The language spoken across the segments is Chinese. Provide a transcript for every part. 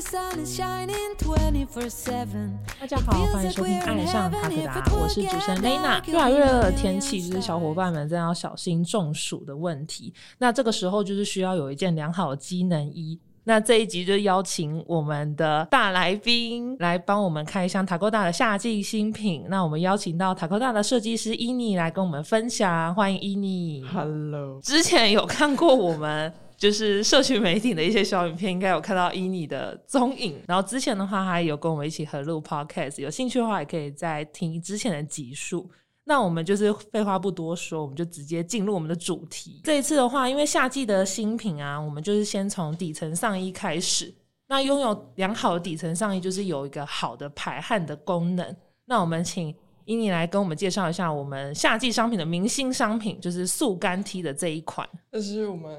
大家好，欢迎收听《爱上塔克达》，我是主持人 Lena。越来越热的天气，就是小伙伴们真的要小心中暑的问题。那这个时候就是需要有一件良好的机能衣。那这一集就邀请我们的大来宾来帮我们看一下塔科大的夏季新品。那我们邀请到塔科大的设计师伊妮来跟我们分享，欢迎伊妮。Hello，之前有看过我们就是社群媒体的一些小影片，应该有看到伊妮的踪影。然后之前的话，还有跟我们一起合录 Podcast，有兴趣的话也可以再听之前的集数。那我们就是废话不多说，我们就直接进入我们的主题。这一次的话，因为夏季的新品啊，我们就是先从底层上衣开始。那拥有良好的底层上衣，就是有一个好的排汗的功能。那我们请伊妮来跟我们介绍一下我们夏季商品的明星商品，就是速干 T 的这一款。这是我们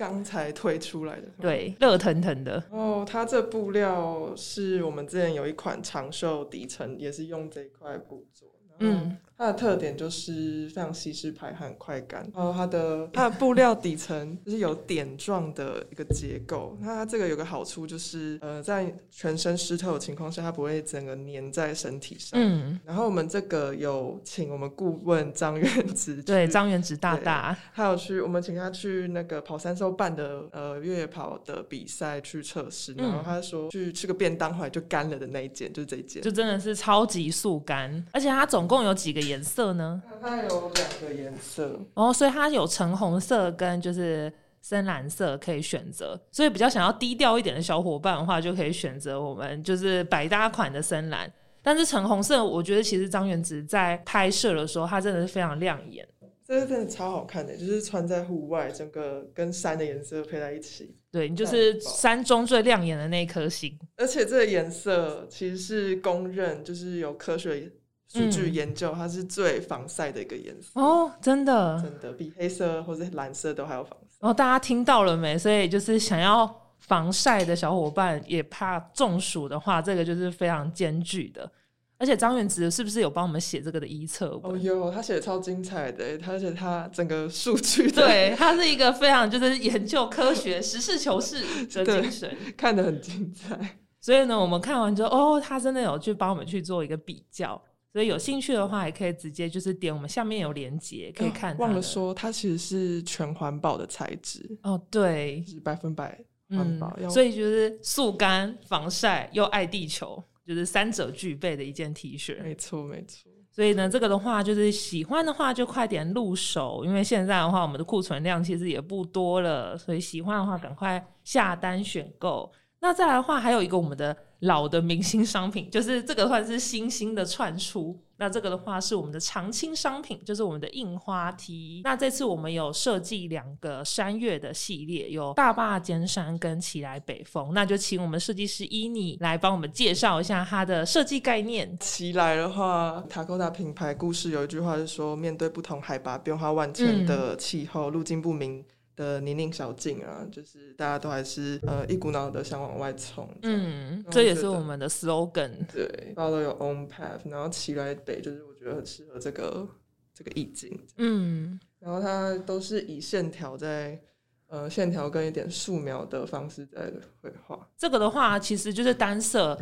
刚才推出来的。对，热腾腾的，哦，它这布料是我们之前有一款长袖底层，也是用这一块布做。嗯嗯，它的特点就是非常吸湿排汗、快干。然后它的它的布料底层就是有点状的一个结构。那它这个有个好处就是，呃，在全身湿透的情况下，它不会整个粘在身体上。嗯，然后我们这个有请我们顾问张元直对，张元直大大，还有去，我们请他去那个跑三周半的呃越野跑的比赛去测试，然后嗯他说去吃个便当，回来就干了的那一件，就是这一件。就真的是超级速干，而且它总共有几个颜色呢？它有两个颜色，哦，所以它有橙红色跟就是深蓝色可以选择，所以比较想要低调一点的小伙伴的话，就可以选择我们就是百搭款的深蓝。但是橙红色，我觉得其实张元直在拍摄的时候，它真的是非常亮眼。这个真的超好看的，就是穿在户外，整个跟山的颜色配在一起。对你就是山中最亮眼的那一颗星。而且这个颜色其实是公认，就是有科学数据嗯研究，它是最防晒的一个颜色。哦，真的，真的比黑色或者蓝色都还要防晒。然后大家听到了没？所以就是想要防晒的小伙伴，也怕中暑的话，这个就是非常艰巨的。而且张元直是不是有帮我们写这个的一册哦文？哟，他写的超精彩的，他而且他整个数据对，他是一个非常就是研究科学、实事求是的 精神。看得很精彩。所以呢，我们看完之后，哦，他真的有去帮我们去做一个比较。所以有兴趣的话，也可以直接就是点我们下面有连接，可以看、哦忘了，说，它其实是全环保的材质，哦，对，是百分百环保。嗯所以就是速干、防晒又爱地球，就是三者具备的一件 T 恤。没错没错。所以呢，这个的话就是喜欢的话就快点入手，因为现在的话我们的库存量其实也不多了，所以喜欢的话赶快下单选购。那再来的话，还有一个我们的老的明星商品，就是这个算是新兴的串出。那这个的话是我们的常青商品，就是我们的印花 T。那这次我们有设计两个山岳的系列，有大坝尖山跟奇来北风。那就请我们设计师伊妮来帮我们介绍一下它的设计概念。奇来的话，塔科达品牌故事有一句话是说，面对不同海拔变化万千的气候，路径不明的泥泞小径啊，就是大家都还是呃一股脑的想往外冲。嗯，嗯，这也是我们的 slogan。对，大家都有 own path，然后奇来北就是我觉得很适合这个这个意境。嗯，然后它都是以线条在呃线条跟一点素描的方式在绘画。这个的话其实就是单色，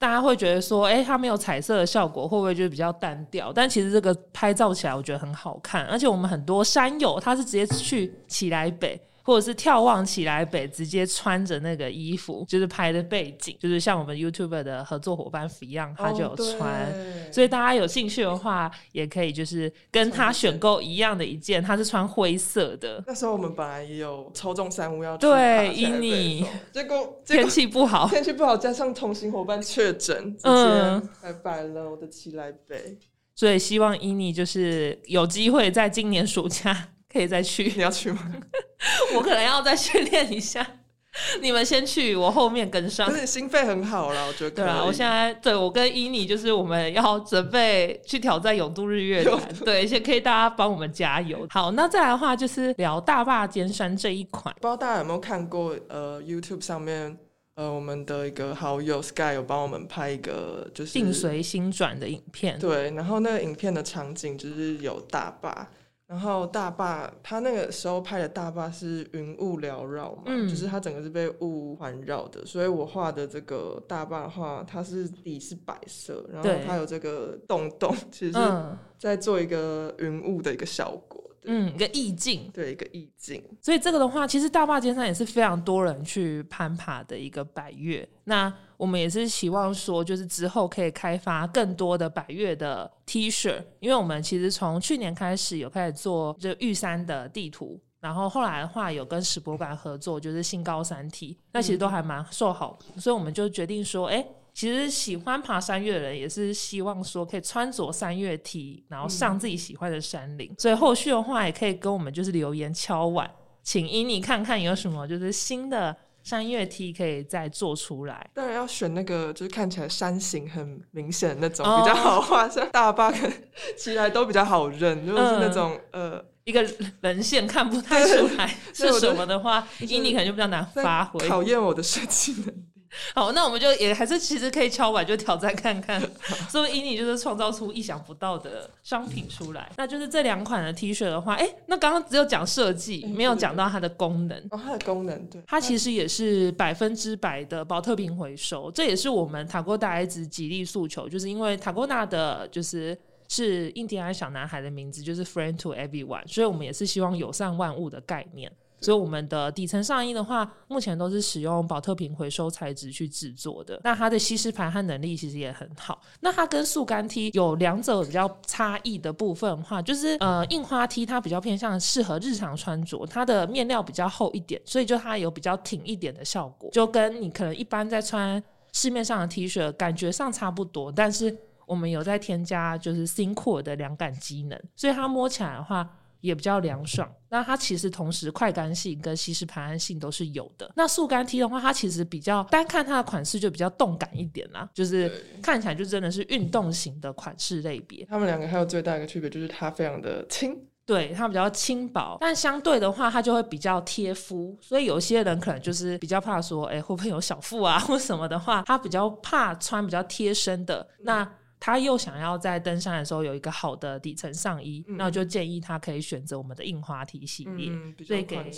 大家会觉得说，哎、它没有彩色的效果，会不会就是比较单调？但其实这个拍照起来我觉得很好看，而且我们很多山友他是直接去起来北。或者是眺望起来北，直接穿着那个衣服，就是拍的背景，就是像我们 YouTube 的合作伙伴一样，他就有穿。哦所以大家有兴趣的话，也可以就是跟他选购一样的一件，他是穿灰色的。那时候我们本来也有抽中三五要去对爬起来以你北峰结果天果气不好，天气不好，加上同行伙伴确诊，直嗯接拜拜了我的起来北。所以希望伊妮就是有机会在今年暑假可以再去，你 要去吗？我可能要再训练一下。你们先去，我后面跟上可。是你心肺很好啦，我觉得。对啊，我现在对我跟伊妮就是我们要准备去挑战永渡日月潭，对，先可以大家帮我们加油。好，那再来的话就是聊大坝尖山这一款，不知道大家有没有看过呃 YouTube 上面呃我们的一个好友 Sky 有帮我们拍一个就是定随心转的影片。对，然后那个影片的场景就是有大坝，然后大坝，他那个时候拍的大坝是云雾缭绕嘛，嗯就是它整个是被雾环绕的，所以我画的这个大坝的话，它是底是白色，然后它有这个洞洞，其实是嗯。在做一个云雾的一个效果，对嗯，一个意境。对，一个意境。所以这个的话，其实大坝尖山也是非常多人去攀爬的一个百越。那我们也是希望说，就是之后可以开发更多的百越的 T 恤，因为我们其实从去年开始有开始做这玉山的地图。然后后来的话，有跟史博馆合作，就是新高山 T，那其实都还蛮受好评，所以我们就决定说，哎，其实喜欢爬山岳的人也是希望说可以穿着山岳 T，然后上自己喜欢的山林。所以后续的话也可以跟我们就是留言敲碗，请伊你看看有什么就是新的山岳 T 可以再做出来。当然要选那个，就是看起来山形很明显的那种哦比较好画，像大坝跟起来都比较好认。如果是那种、呃，一个人线看不太出来是什么的话，就是伊妮可能就比较难在发挥。考验我的设计能力。好，那我们就也还是其实可以敲碗，就挑战看看，所以伊妮就是创造出意想不到的商品出来。那就是这两款的 T 恤的话，哎、那刚刚只有讲设计，嗯没有讲到它的功能。哦，它的功能对，它其实也是百分之百的保特瓶回收，这也是我们塔哥大一直极力诉求，就是因为塔哥纳的就是是印第安小男孩的名字，就是 friend to everyone，所以我们也是希望友善万物的概念。所以我们的底层上衣的话，目前都是使用保特瓶回收材质去制作的。那它的吸湿排汗能力其实也很好。那它跟速干 T 有两者比较差异的部分的话，就是呃印花 T 它比较偏向适合日常穿着，它的面料比较厚一点，所以就它有比较挺一点的效果，就跟你可能一般在穿市面上的 T 恤感觉上差不多，但是我们有在添加就是 t h i n c o r 的凉感机能，所以它摸起来的话。也比较凉爽，那它其实同时快干性跟吸湿排汗性都是有的。那速干 T 的话，它其实比较单看它的款式就比较动感一点啦，就是看起来就真的是运动型的款式类别。它们两个还有最大一个区别就是它非常的轻，对，它比较轻薄，但相对的话，它就会比较贴肤，所以有些人可能就是比较怕说，哎，会不会有小腹啊或什么的话，他比较怕穿比较贴身的那。他又想要在登山的时候有一个好的底层上衣，嗯那我就建议他可以选择我们的印花 T 系列。所以给。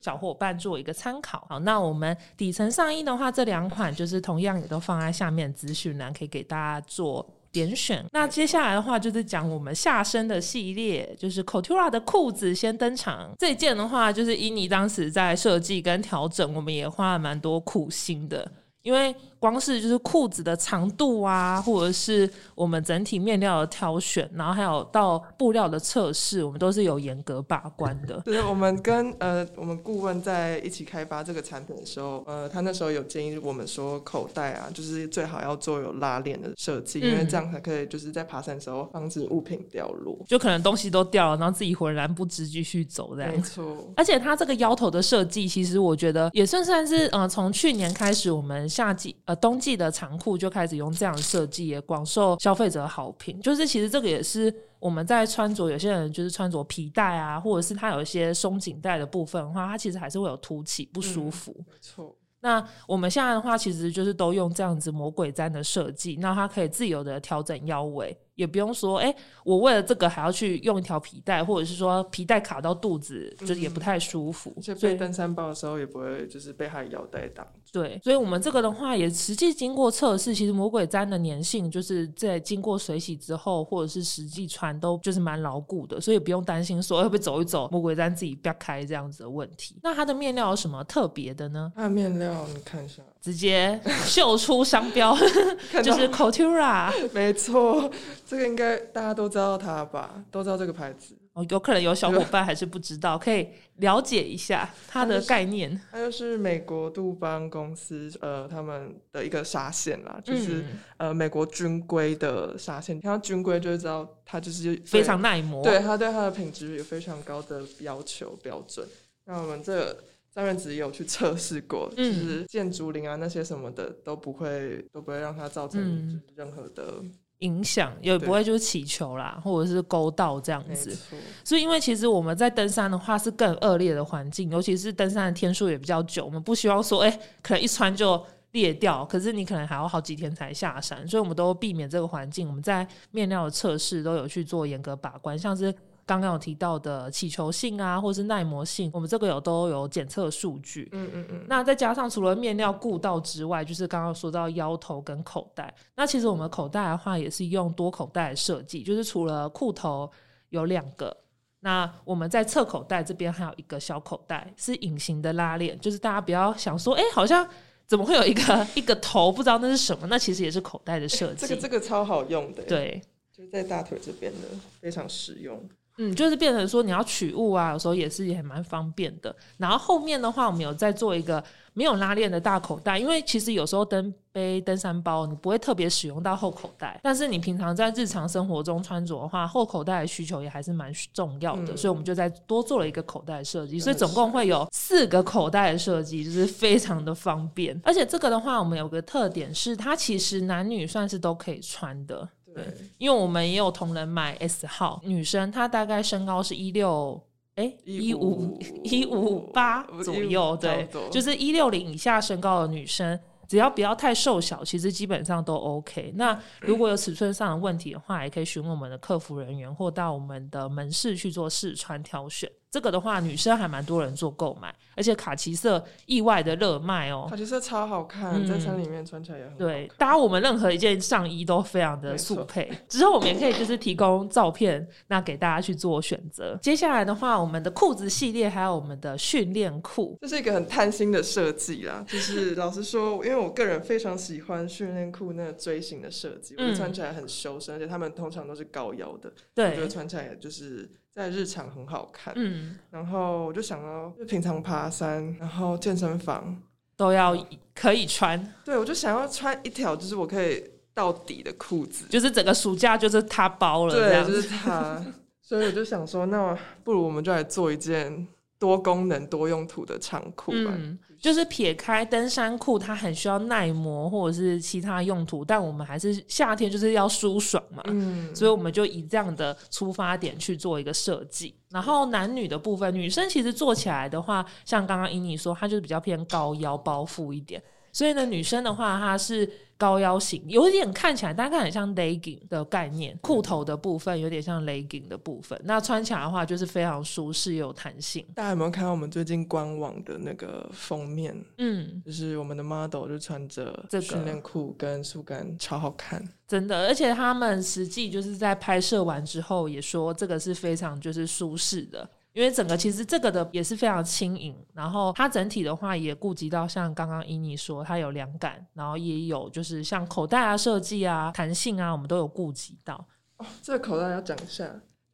小伙伴做一个参考。好，那我们底层上衣的话，这两款就是同样也都放在下面资讯栏，可以给大家做。点选。那接下来的话就是讲我们下身的系列，就是 Coutura 的裤子先登场。这件的话，就是伊妮当时在设计跟调整，我们也花了蛮多苦心的。因为光是就是裤子的长度啊，或者是我们整体面料的挑选，然后还有到布料的测试，我们都是有严格把关的。就是我们跟呃我们顾问在一起开发这个产品的时候，呃，他那时候有建议我们说口袋啊，就是最好要做有拉链的设计，因为嗯这样才可以就是在爬山的时候防止物品掉落。就可能东西都掉了，然后自己浑然不知继续走这样没。错，而且它这个腰头的设计，其实我觉得也算算是，呃，从去年开始，我们夏季呃冬季的长裤就开始用这样的设计，也广受消费者好评。就是其实这个也是我们在穿着，有些人就是穿着皮带啊，或者是它有一些松紧带的部分的话，它其实还是会有凸起不舒服。没错，那我们现在的话，其实就是都用这样子魔鬼毡的设计，那它可以自由的调整腰围，也不用说，哎、我为了这个还要去用一条皮带，或者是说皮带卡到肚子，就是也不太舒服。所以背登山包的时候也不会就是被它的腰带挡住。对，所以我们这个的话也实际经过测试，其实魔鬼毡的粘性就是在经过水洗之后，或者是实际穿都就是蛮牢固的，所以不用担心说会不会走一走魔鬼毡自己啪开这样子的问题。那它的面料有什么特别的呢？它的面料你看一下，直接秀出商标，就是 Coutura。没错，这个应该大家都知道它吧？都知道这个牌子。哦，有可能有小伙伴还是不知道，可以了解一下它的概念。它就是美国杜邦公司呃他们的一个纱线啦，就是、嗯呃美国军规的纱线。听到军规就会知道它就是非常耐磨。对它对它的品质有非常高的要求标准。那我们这个张元子也有去测试过，嗯就是建竹林啊那些什么的都不会都不会让它造成任何的影响也不会就是起球啦，或者是勾到这样子。错。所以，因为其实我们在登山的话是更恶劣的环境，尤其是登山的天数也比较久，我们不希望说，哎、可能一穿就裂掉，可是你可能还要好几天才下山，所以我们都避免这个环境。我们在面料的测试都有去做严格把关，像是刚刚有提到的起球性啊，或是耐磨性，我们这个有都有检测数据。嗯嗯嗯，那再加上除了面料顾到之外，就是刚刚说到腰头跟口袋。那其实我们口袋的话，也是用多口袋的设计，就是除了裤头有两个，那我们在侧口袋这边还有一个小口袋，是隐形的拉链，就是大家不要想说，哎、好像怎么会有一个一个头，不知道那是什么？那其实也是口袋的设计。这个这个超好用的，，对，就是在大腿这边的，非常实用。嗯，就是变成说你要取物啊，有时候也是也蛮方便的。然后后面的话，我们有在做一个没有拉链的大口袋，因为其实有时候登背登山包你不会特别使用到后口袋，但是你平常在日常生活中穿着的话，后口袋的需求也还是蛮重要的，嗯所以我们就在多做了一个口袋设计，所以总共会有四个口袋的设计，就是非常的方便。而且这个的话，我们有个特点是，它其实男女算是都可以穿的。对，因为我们也有同仁买 S 号女生，她大概身高是一六。哎，一五一五八左右，对，就是一六零以下身高的女生，只要不要太瘦小，其实基本上都 OK。那如果有尺寸上的问题的话，也可以询问我们的客服人员，或到我们的门市去做试穿挑选。这个的话，女生还蛮多人做购买，而且卡其色意外的热卖哦。卡其色超好看，嗯在山里面穿起来也很好对，搭我们任何一件上衣都非常的速配。之后我们也可以就是提供照片，那给大家去做选择。接下来的话，我们的裤子系列还有我们的训练裤，这是一个很贪心的设计啦，就是老实说，因为我个人非常喜欢训练裤那个锥形的设计，我觉得嗯穿起来很修身，而且他们通常都是高腰的，我觉得，穿起来就是在日常很好看。嗯，然后我就想到，就平常爬山，然后健身房，都要可以穿，对我就想要穿一条就是我可以到底的裤子，就是整个暑假就是它包了这对，就是它。所以我就想说，那不如我们就来做一件多功能多用途的长裤吧。嗯，就是撇开登山裤，它很需要耐磨或者是其他用途，但我们还是夏天就是要舒爽嘛，嗯，所以我们就以这样的出发点去做一个设计。然后男女的部分，女生其实做起来的话，像刚刚英妮说，她就是比较偏高腰包覆一点。所以呢，女生的话，它是高腰型，有点看起来大概很像 legging 的概念，裤头的部分有点像 legging 的部分。那穿起来的话，就是非常舒适又有弹性。大家有没有看到我们最近官网的那个封面？嗯，就是我们的 model 就穿着这个训练裤跟速干，超好看。真的，而且他们实际就是在拍摄完之后也说，这个是非常就是舒适的。因为整个其实这个的也是非常轻盈，然后它整体的话也顾及到像刚刚伊妮说，它有凉感，然后也有就是像口袋啊设计啊、弹性啊，我们都有顾及到。哦，这个口袋要讲一下，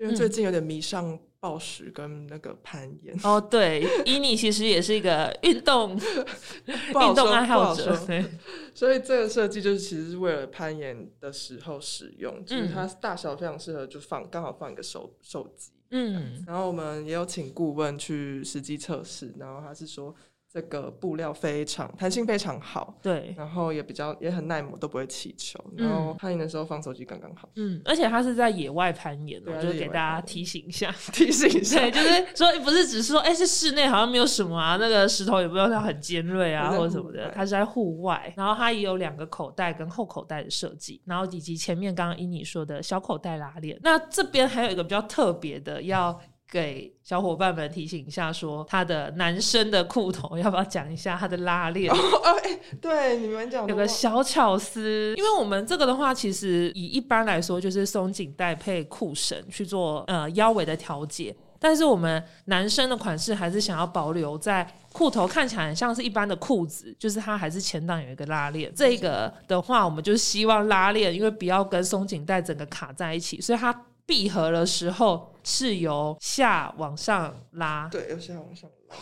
因为嗯最近有点迷上暴食跟那个攀岩。哦，对，伊妮其实也是一个运动 运动爱好者对，所以这个设计就是其实是为了攀岩的时候使用，就是嗯它大小非常适合，就放刚好放一个手手机。嗯，然后我们也有请顾问去实际测试，然后他是说这个布料非常弹性非常好，对，然后也比较也很耐磨，都不会起球。然后攀岩的时候放手机刚刚好，嗯，而且它是在野外攀岩哦，对啊就是给大家 提醒一下。提醒一下对，。就是说不是只是说，哎、是室内好像没有什么啊，那个石头也不用它很尖锐啊，或者什么的，它是在户外，然后它也有两个口袋跟后口袋的设计，然后以及前面刚刚依你说的小口袋拉链。那这边还有一个比较特别的，要给小伙伴们提醒一下说他的男生的裤头要不要讲一下他的拉链？哦，哎、对，你们讲的有个小巧思，因为我们这个的话，其实以一般来说就是松紧带配裤绳去做呃腰围的调节，但是我们男生的款式还是想要保留在裤头看起来很像是一般的裤子，就是它还是前档有一个拉链。这个的话，我们就希望拉链因为不要跟松紧带整个卡在一起，所以它闭合的时候是由下往上拉，对，由下往上拉，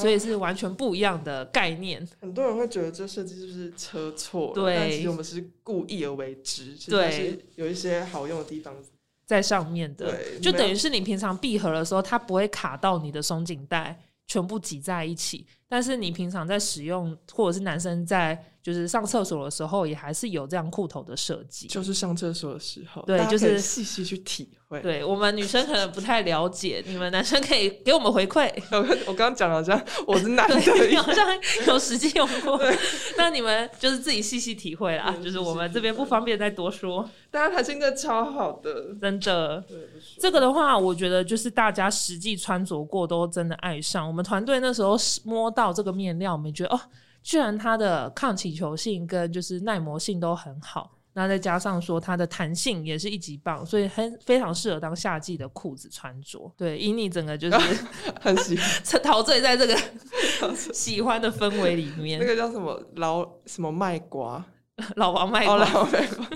所以是完全不一样的概念。很多人会觉得这设计是不是车错？对但其实我们是故意而为之，其实对是有一些好用的地方。在上面的，对就等于是你平常闭合的时候，它不会卡到你的松紧带，全部挤在一起。但是你平常在使用，或者是男生在就是上厕所的时候，也还是有这样裤头的设计。就是上厕所的时候，对就是细细去体会。对我们女生可能不太了解，你们男生可以给我们回馈。我我刚刚讲好像我是男的好像有实际用过。那你们就是自己细细体会啦，就是我们这边不方便再多说。大家弹性真的超好的。真的，对，这个的话，我觉得就是大家实际穿着过都真的爱上。我们团队那时候摸到这个面料，我们觉得哦，居然它的抗起球性跟就是耐磨性都很好。那再加上说它的弹性也是一级棒，所以很非常适合当夏季的裤子穿着。对，以你整个就是 很喜欢 陶醉在这个 喜欢的氛围里面。那个叫什么老什么卖瓜，老王卖哦，瓜，老卖瓜，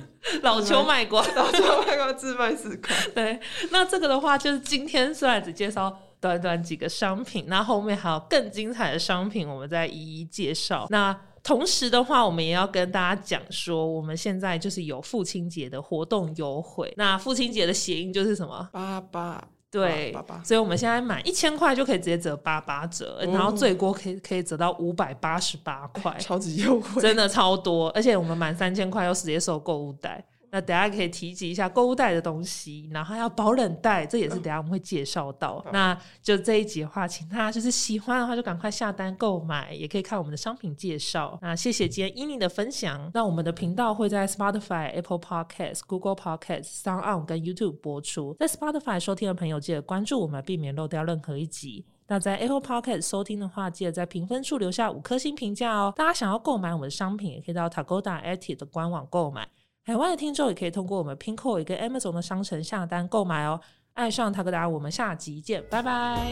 老邱卖瓜。老邱卖瓜自卖自夸。对，那这个的话，就是今天虽然只介绍短短几个商品，那后面还有更精彩的商品，我们再一一介绍。那同时的话，我们也要跟大家讲说，我们现在就是有父亲节的活动优惠。那父亲节的谐音就是什么？八八对八八，所以我们现在满一千块就可以直接折八八折，然后最多可以可以折到五百八十八块。超级优惠。真的超多，而且我们满三千块又直接收购物袋。那等一下可以提及一下购物袋的东西，然后还有保冷袋，这也是等下我们会介绍到。那就这一集的话，请大家就是喜欢的话就赶快下单购买，也可以看我们的商品介绍。那谢谢今天伊妮的分享。那我们的频道会在 Spotify、Apple Podcasts、Google Podcasts、Sound On 跟 YouTube 播出。在 Spotify 收听的朋友记得关注我们，避免漏掉任何一集。那在 Apple Podcast 收听的话，记得在评分处留下五颗星评价哦。大家想要购买我们的商品，也可以到 Tagoda a t i 的官网购买。海外的听众也可以通过我们 Pinko 一个 Amazon 的商城下单购买哦。爱上塔格达我们下集见，拜拜